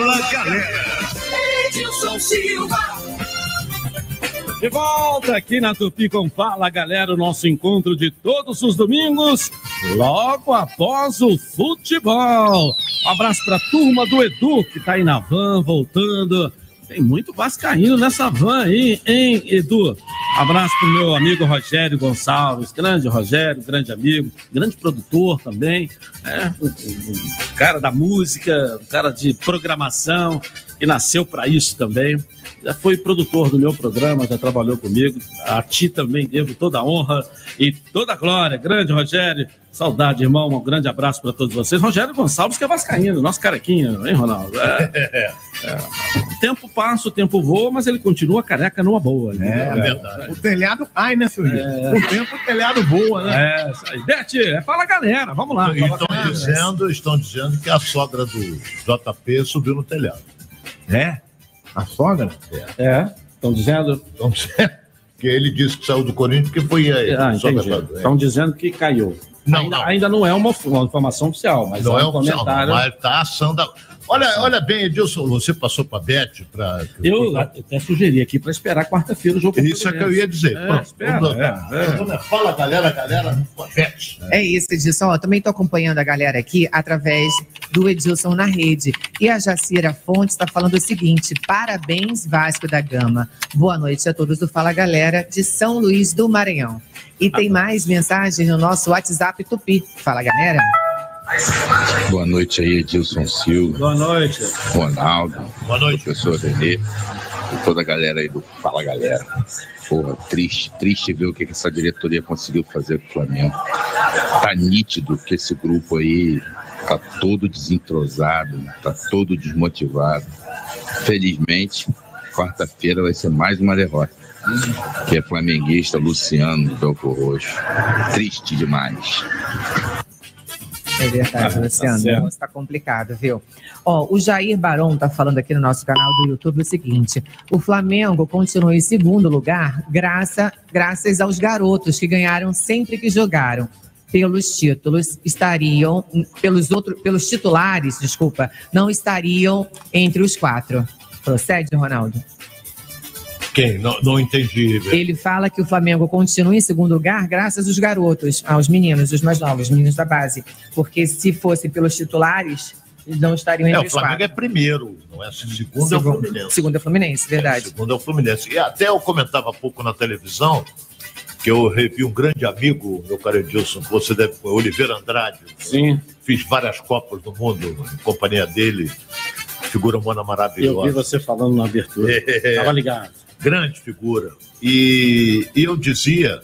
Fala galera. Edilson Silva. De volta aqui na Tupi com Fala Galera, o nosso encontro de todos os domingos, logo após o futebol. Um abraço para a turma do Edu, que está aí na van, voltando. Tem muito vascaíno nessa van aí, hein, Edu? Abraço pro meu amigo Rogério Gonçalves, grande Rogério, grande amigo, grande produtor também, um, um cara da música, um cara de programação, que nasceu para isso também. Já foi produtor do meu programa, já trabalhou comigo. A ti também devo toda a honra e toda a glória. Grande Rogério, saudade, irmão. Um grande abraço para todos vocês. Rogério Gonçalves, que é vascaíno, nosso carequinha, hein, Ronaldo? É. É. O tempo passa, o tempo voa, mas ele continua careca numa boa. Né? É verdade. O telhado cai, né, Gil? Com o tempo o telhado voa, né? É. Bete, é, fala galera, vamos lá. E Fala, estão dizendo, estão dizendo que a sogra do JP subiu no telhado. É? A sogra? É. Estão dizendo. Estão dizendo que ele disse que saiu do Corinthians que foi aí. Ah, da- Estão dizendo que caiu. Não, ainda, não. ainda não é uma, uma informação oficial, mas não é é um oficial, comentário. mas tá assando. a- Olha, olha bem, Edilson, você passou para Beth para. Eu até sugeri aqui para esperar quarta-feira o jogo. Isso é que eu ia dizer. É, Pronto, espera, é, é. Fala, galera, galera, Beth. É isso, Edilson. Ó, também estou acompanhando a galera aqui através do Edilson na rede. E a Jacira Fontes está falando o seguinte: parabéns, Vasco da Gama. Boa noite a todos do Fala Galera de São Luís do Maranhão. E tem mais mensagens no nosso WhatsApp Tupi. Fala, galera. Boa noite aí, Edilson Silva. Boa noite. Ronaldo. Boa noite. Professor Renê. E toda a galera aí do Fala Galera. Porra, triste, triste ver o que essa diretoria conseguiu fazer com o Flamengo. Tá nítido que esse grupo aí tá todo desentrosado, tá todo desmotivado. Felizmente, quarta-feira vai ser mais uma derrota. Que é flamenguista Luciano Belco Roxo. Triste demais. É verdade, (laughs) tá Luciano. certo. Está complicado, viu? Ó, o Jair Barão está falando aqui no nosso canal do YouTube o seguinte: o Flamengo continua em segundo lugar graça, graças aos garotos que ganharam sempre que jogaram. Pelos títulos, estariam, pelos outros, pelos titulares, desculpa, não estariam entre os quatro. Procede, Ronaldo? Quem? Não, não entendi. Ele fala que o Flamengo continua em segundo lugar graças aos garotos, aos meninos, os mais novos, os meninos da base. Porque se fosse pelos titulares, eles não estariam É, entre o os Flamengo quatro. é primeiro, não é? Segundo é o Fluminense. Segundo é o Fluminense, verdade. Segundo é o Fluminense. E até eu comentava há pouco na televisão que eu revi um grande amigo, meu caro Edilson, que você deve Oliveira Andrade. Sim. Fiz várias Copas do Mundo em companhia dele. Figura humana Eu vi maravilhosa. você falando na abertura. É. Tava ligado. Grande figura. E, e eu dizia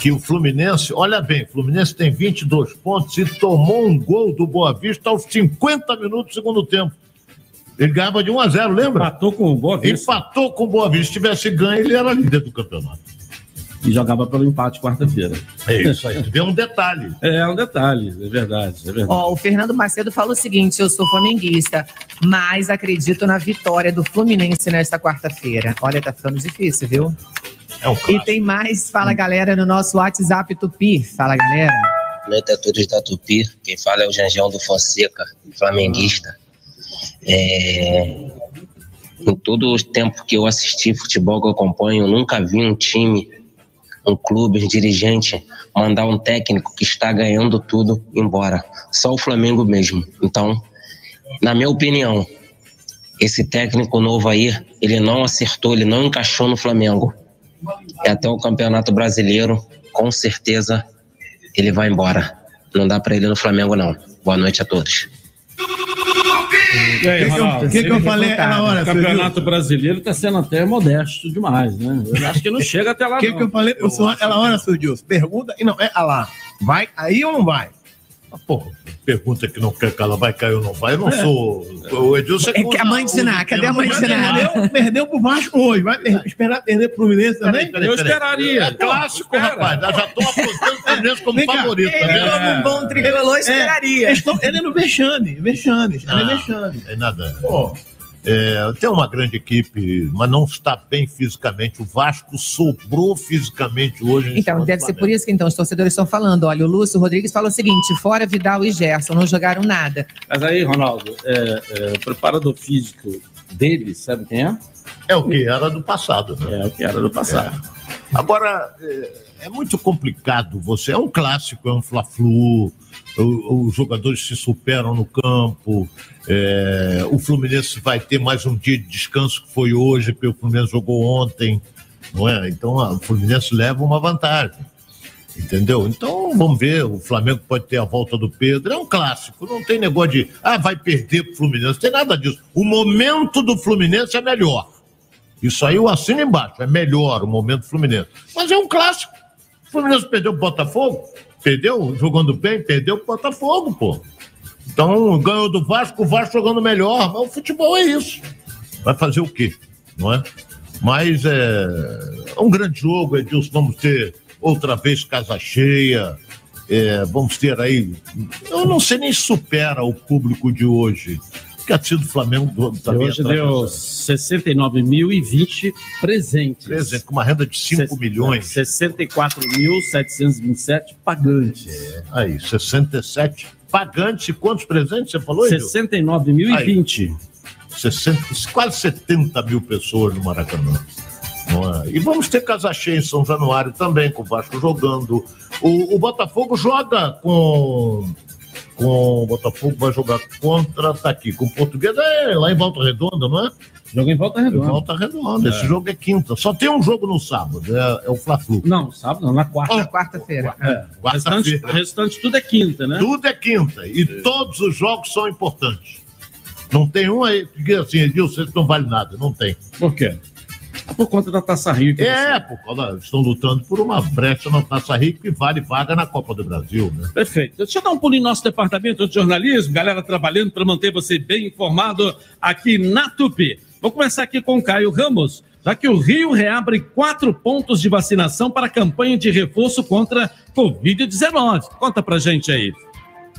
que o Fluminense, olha bem, o Fluminense tem 22 pontos e tomou um gol do Boa Vista aos 50 minutos do segundo tempo. Ele ganhava de 1 a 0, lembra? Empatou com o Boa Vista. Empatou com o Boa Vista. Se tivesse ganho, ele era líder do campeonato. E jogava pelo empate quarta-feira. É isso aí. Vê um detalhe. (laughs) É um detalhe, é verdade, é verdade. Ó, o Fernando Macedo fala o seguinte: eu sou flamenguista, mas acredito na vitória do Fluminense nesta quarta-feira. Olha, tá ficando difícil, viu? É um E tem mais Fala Galera no nosso WhatsApp Tupi. Fala Galera. noite a todos da Tupi. Quem fala é o Janjão do Fonseca, flamenguista. É, Em todo o tempo que eu assisti futebol que eu acompanho, eu nunca vi um time, um clube, um dirigente mandar um técnico que está ganhando tudo embora. Só o Flamengo mesmo. Então, na minha opinião, esse técnico novo aí, ele não acertou, ele não encaixou no Flamengo. e até o Campeonato Brasileiro, com certeza ele vai embora. Não dá para ele no Flamengo, não. Boa noite a todos. Aí, Que que eu- que eu falei aquela hora, O Campeonato Brasileiro está sendo até modesto demais, né? Eu acho que não chega até lá, O que, eu falei pro senhor aquela hora, seu Dilson? Pergunta e não, é ah lá. Vai aí ou não vai? Pô, pergunta que não quer que ela vai cair ou não vai. Eu não É. sou. O Edilson É que a mãe de Siná, cadê a mãe de Siná? Perdeu, perdeu pro Vasco hoje. Vai per- esperar perder pro Fluminense também? Peraí, peraí, peraí. É clássico, rapaz. Eu já estou apontando o Fluminense como Vem favorito. tá É, vendo? como um bom tricolor esperaria. Eles tão- Ele é no Vexame, Vexame, ele é Ah, Vexame. É nada. É, tem uma grande equipe, mas não está bem fisicamente. O Vasco sobrou fisicamente hoje. Então, deve ser por isso que então os torcedores estão falando. Olha, o Lúcio Rodrigues falou o seguinte: fora Vidal e Gerson, não jogaram nada. Mas aí, Ronaldo, é, é, o preparador físico dele, sabe quem é? É o que era do passado. Né? É o que era do passado. Agora, é, é muito complicado você. É um clássico, é um Fla-Flu. Os jogadores se superam no campo. é, o Fluminense vai ter mais um dia de descanso que foi hoje, porque o Fluminense jogou ontem. Não é? Então, o Fluminense leva uma vantagem. Entendeu? Então, vamos ver. O Flamengo pode ter a volta do Pedro. É um clássico. Não tem negócio de, ah, vai perder pro Fluminense. Não tem nada disso. O momento do Fluminense é melhor. Isso aí eu assino embaixo. É melhor o momento do Fluminense. Mas é um clássico. O Fluminense perdeu pro Botafogo. Perdeu jogando bem, perdeu pro Botafogo, pô. Então, ganhou do Vasco, o Vasco jogando melhor. Mas o futebol é isso. Vai fazer o quê? Não é? Mas é, é um grande jogo, Edilson. Vamos ter outra vez casa cheia. É, vamos ter aí. Eu não sei nem supera o público de hoje. Que a sido do Flamengo do- também. Hoje atrás deu dessa- 69.020 presentes. Presente, com uma renda de 5 milhões. 64.727 pagantes. Aí, 67 pagantes. Quantos presentes você falou, Edilson? 69.020. 60, quase 70 mil pessoas no Maracanã. É? E vamos ter casa cheia em São Januário também, com o Vasco jogando. O, o Botafogo joga com. Com o Botafogo vai jogar contra, tá aqui, com o Português, é lá em Volta Redonda, não é? Jogo em Volta Redonda. Em Volta Redonda. Esse É. jogo é quinta. Só tem um jogo no sábado, é, é o Fla-Flu. Não, sábado não, na quarta. Na quarta-feira. É. O restante, o restante tudo é quinta, né? Tudo é quinta. E todos os jogos são importantes. Não tem um aí que assim, Edilson, não vale nada. Não tem. Por quê? Por conta da Taça Rio. É, por causa, estão lutando por uma brecha na Taça Rio que vale vaga na Copa do Brasil, né? Perfeito. Deixa eu dar um pulinho no nosso departamento de jornalismo, galera trabalhando para manter você bem informado aqui na Tupi. Vou começar aqui com o Caio Ramos, já que o Rio reabre quatro pontos de vacinação para a campanha de reforço contra Covid-19. Conta pra gente aí.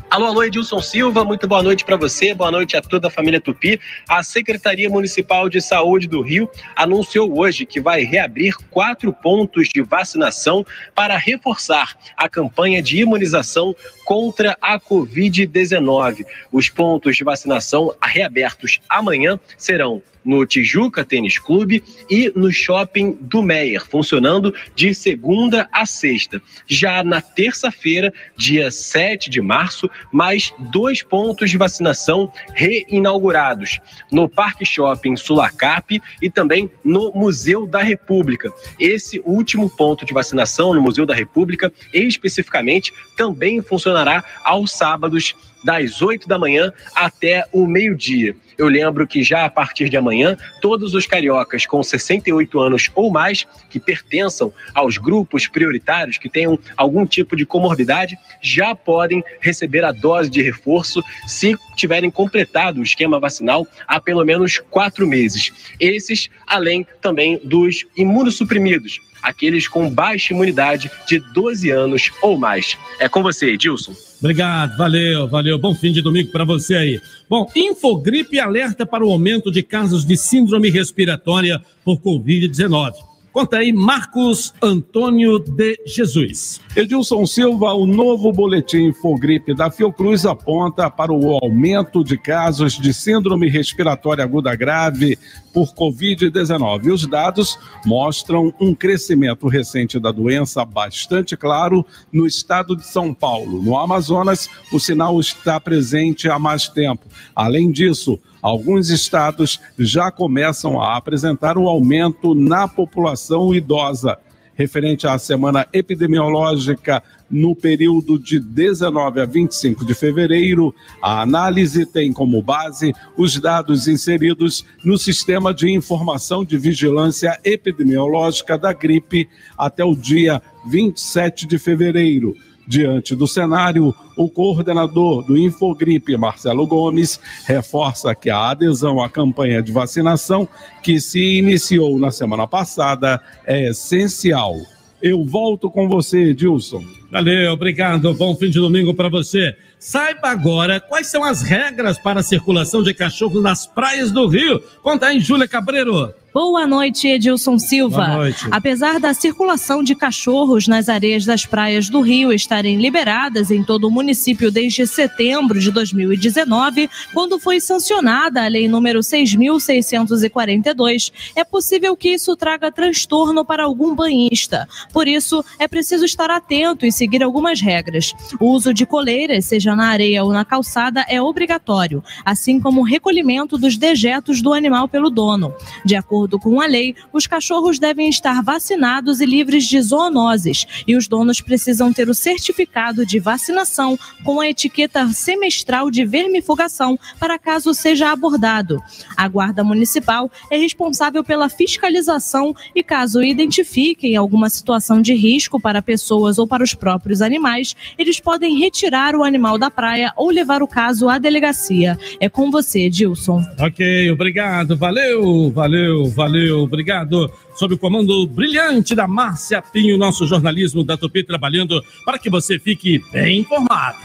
Alô, alô, Edilson Silva, muito boa noite para você, boa noite a toda a família Tupi. A Secretaria Municipal de Saúde do Rio anunciou hoje que vai reabrir quatro pontos de vacinação para reforçar a campanha de imunização contra a Covid-19. Os pontos de vacinação reabertos amanhã serão no Tijuca Tênis Clube e no Shopping do Meier, funcionando de segunda a sexta. Já na terça-feira, dia 7 de março, mais dois pontos de vacinação reinaugurados no Parque Shopping Sulacap e também no Museu da República. Esse último ponto de vacinação no Museu da República, especificamente, também funcionará aos sábados das 8 da manhã até o meio-dia. Eu lembro que já a partir de amanhã, todos os cariocas com 68 anos ou mais que pertençam aos grupos prioritários, que tenham algum tipo de comorbidade, já podem receber a dose de reforço se tiverem completado o esquema vacinal há pelo menos quatro meses. Esses, além também dos imunossuprimidos, aqueles com baixa imunidade de 12 anos ou mais. É com você, Edilson. Obrigado, valeu, valeu. Bom fim de domingo para você aí. Bom, Infogripe alerta para o aumento de casos de síndrome respiratória por Covid-19. Conta aí, Marcos Antônio de Jesus. Edilson Silva, o novo boletim Infogripe da Fiocruz aponta para o aumento de casos de síndrome respiratória aguda grave por Covid-19. Os dados mostram um crescimento recente da doença bastante claro no estado de São Paulo. No Amazonas, o sinal está presente há mais tempo. Além disso, alguns estados já começam a apresentar um aumento na população idosa. Referente à semana epidemiológica no período de 19 a 25 de fevereiro, a análise tem como base os dados inseridos no Sistema de Informação de Vigilância Epidemiológica da Gripe até o dia 27 de fevereiro. Diante do cenário, o coordenador do Infogripe, Marcelo Gomes, reforça que a adesão à campanha de vacinação, que se iniciou na semana passada, é essencial. Eu volto com você, Dilson. Valeu, obrigado. Bom fim de domingo para você. Saiba agora quais são as regras para a circulação de cachorros nas praias do Rio. Conta aí, Júlia Cabreiro. Boa noite, Edilson Silva. Boa noite. Apesar da circulação de cachorros nas areias das praias do Rio estarem liberadas em todo o município desde setembro de 2019, quando foi sancionada a Lei número 6.642, é possível que isso traga transtorno para algum banhista. Por isso, é preciso estar atento e seguir algumas regras. O uso de coleiras, seja na areia ou na calçada, é obrigatório, assim como o recolhimento dos dejetos do animal pelo dono. De acordo com a lei, os cachorros devem estar vacinados e livres de zoonoses, e os donos precisam ter o certificado de vacinação com a etiqueta semestral de vermifugação para caso seja abordado. A Guarda Municipal é responsável pela fiscalização e, caso identifiquem alguma situação de risco para pessoas ou para os próprios animais, eles podem retirar o animal da praia ou levar o caso à delegacia. É com você, Dilson. Ok, obrigado, valeu, valeu, valeu, obrigado. Sob o comando brilhante da Márcia Pinho, nosso jornalismo da Tupi trabalhando para que você fique bem informado.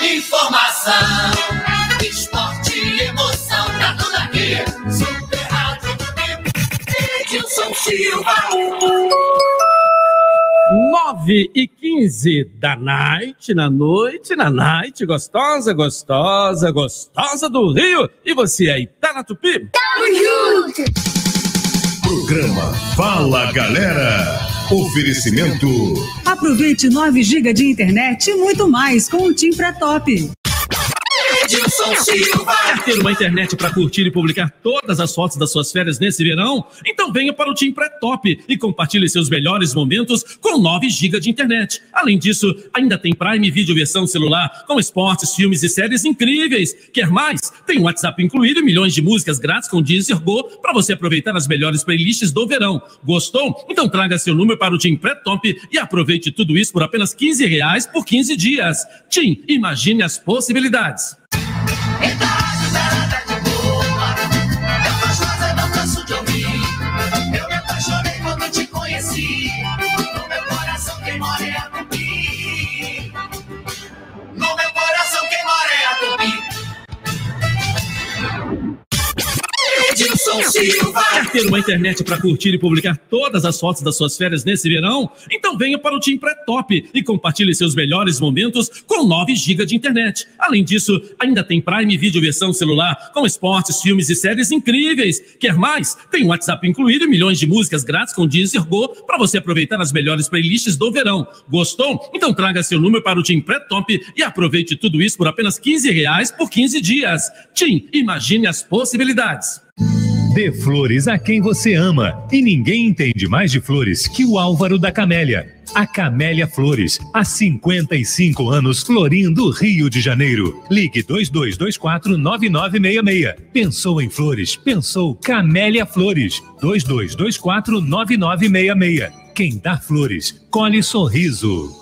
Informação, esporte e emoção, tá tudo aqui. Super Rádio Tupi, Edilson Silva. 9 e 15 da night, na noite, na night, gostosa, gostosa, gostosa do Rio. E você aí, tá na Tupi? Tamo junto! Programa Fala Galera. Oferecimento. Aproveite 9 GB de internet e muito mais com o Tim Pré-Top. Edilson Silva. Quer ter uma internet para curtir e publicar todas as fotos das suas férias nesse verão? Então venha para o Tim Pré-Top e compartilhe seus melhores momentos com 9 GB de internet. Além disso, ainda tem Prime Video versão celular com esportes, filmes e séries incríveis. Quer mais? Tem WhatsApp incluído e milhões de músicas grátis com Deezer Go para você aproveitar as melhores playlists do verão. Gostou? Então traga seu número para o Tim Pré-Top e aproveite tudo isso por apenas 15 reais por 15 dias. Tim, imagine as possibilidades. Eu Silva. Quer ter uma internet para curtir e publicar todas as fotos das suas férias nesse verão? Então venha para o Tim Pré-Top e compartilhe seus melhores momentos com 9 GB de internet. Além disso, ainda tem Prime Video versão celular com esportes, filmes e séries incríveis. Quer mais? Tem WhatsApp incluído e milhões de músicas grátis com Deezer Go para você aproveitar as melhores playlists do verão. Gostou? Então traga seu número para o Tim Pré-Top e aproveite tudo isso por apenas 15 reais por 15 dias. Tim, imagine as possibilidades. Dê flores a quem você ama. E ninguém entende mais de flores que o Álvaro da Camélia. A Camélia Flores, há 55 anos florindo Rio de Janeiro. Ligue 2224-9966. Pensou em flores? Pensou Camélia Flores. 2224-9966. Quem dá flores, colhe sorriso.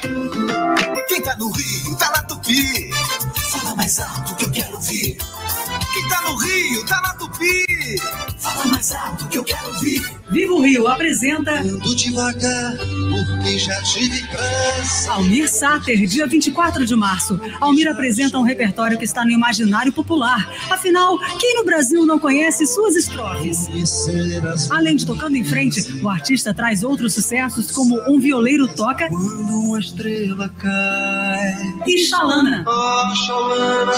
Quem tá no Rio, tá na Tupi. Fala mais alto que eu quero ouvir. Quem tá no Rio, tá na Tupi. Fala mais alto que eu quero ouvir. Viva o Rio apresenta Ando devagar, porque já tive pressa. Almir Sater, dia 24 de março. Almir apresenta um repertório que está no imaginário popular. Afinal, quem no Brasil não conhece suas estrofes? Além de tocando em frente, o artista traz outros sucessos como Um Violeiro Toca Quando uma estrela cai. e Xalana. Oh, Xalana,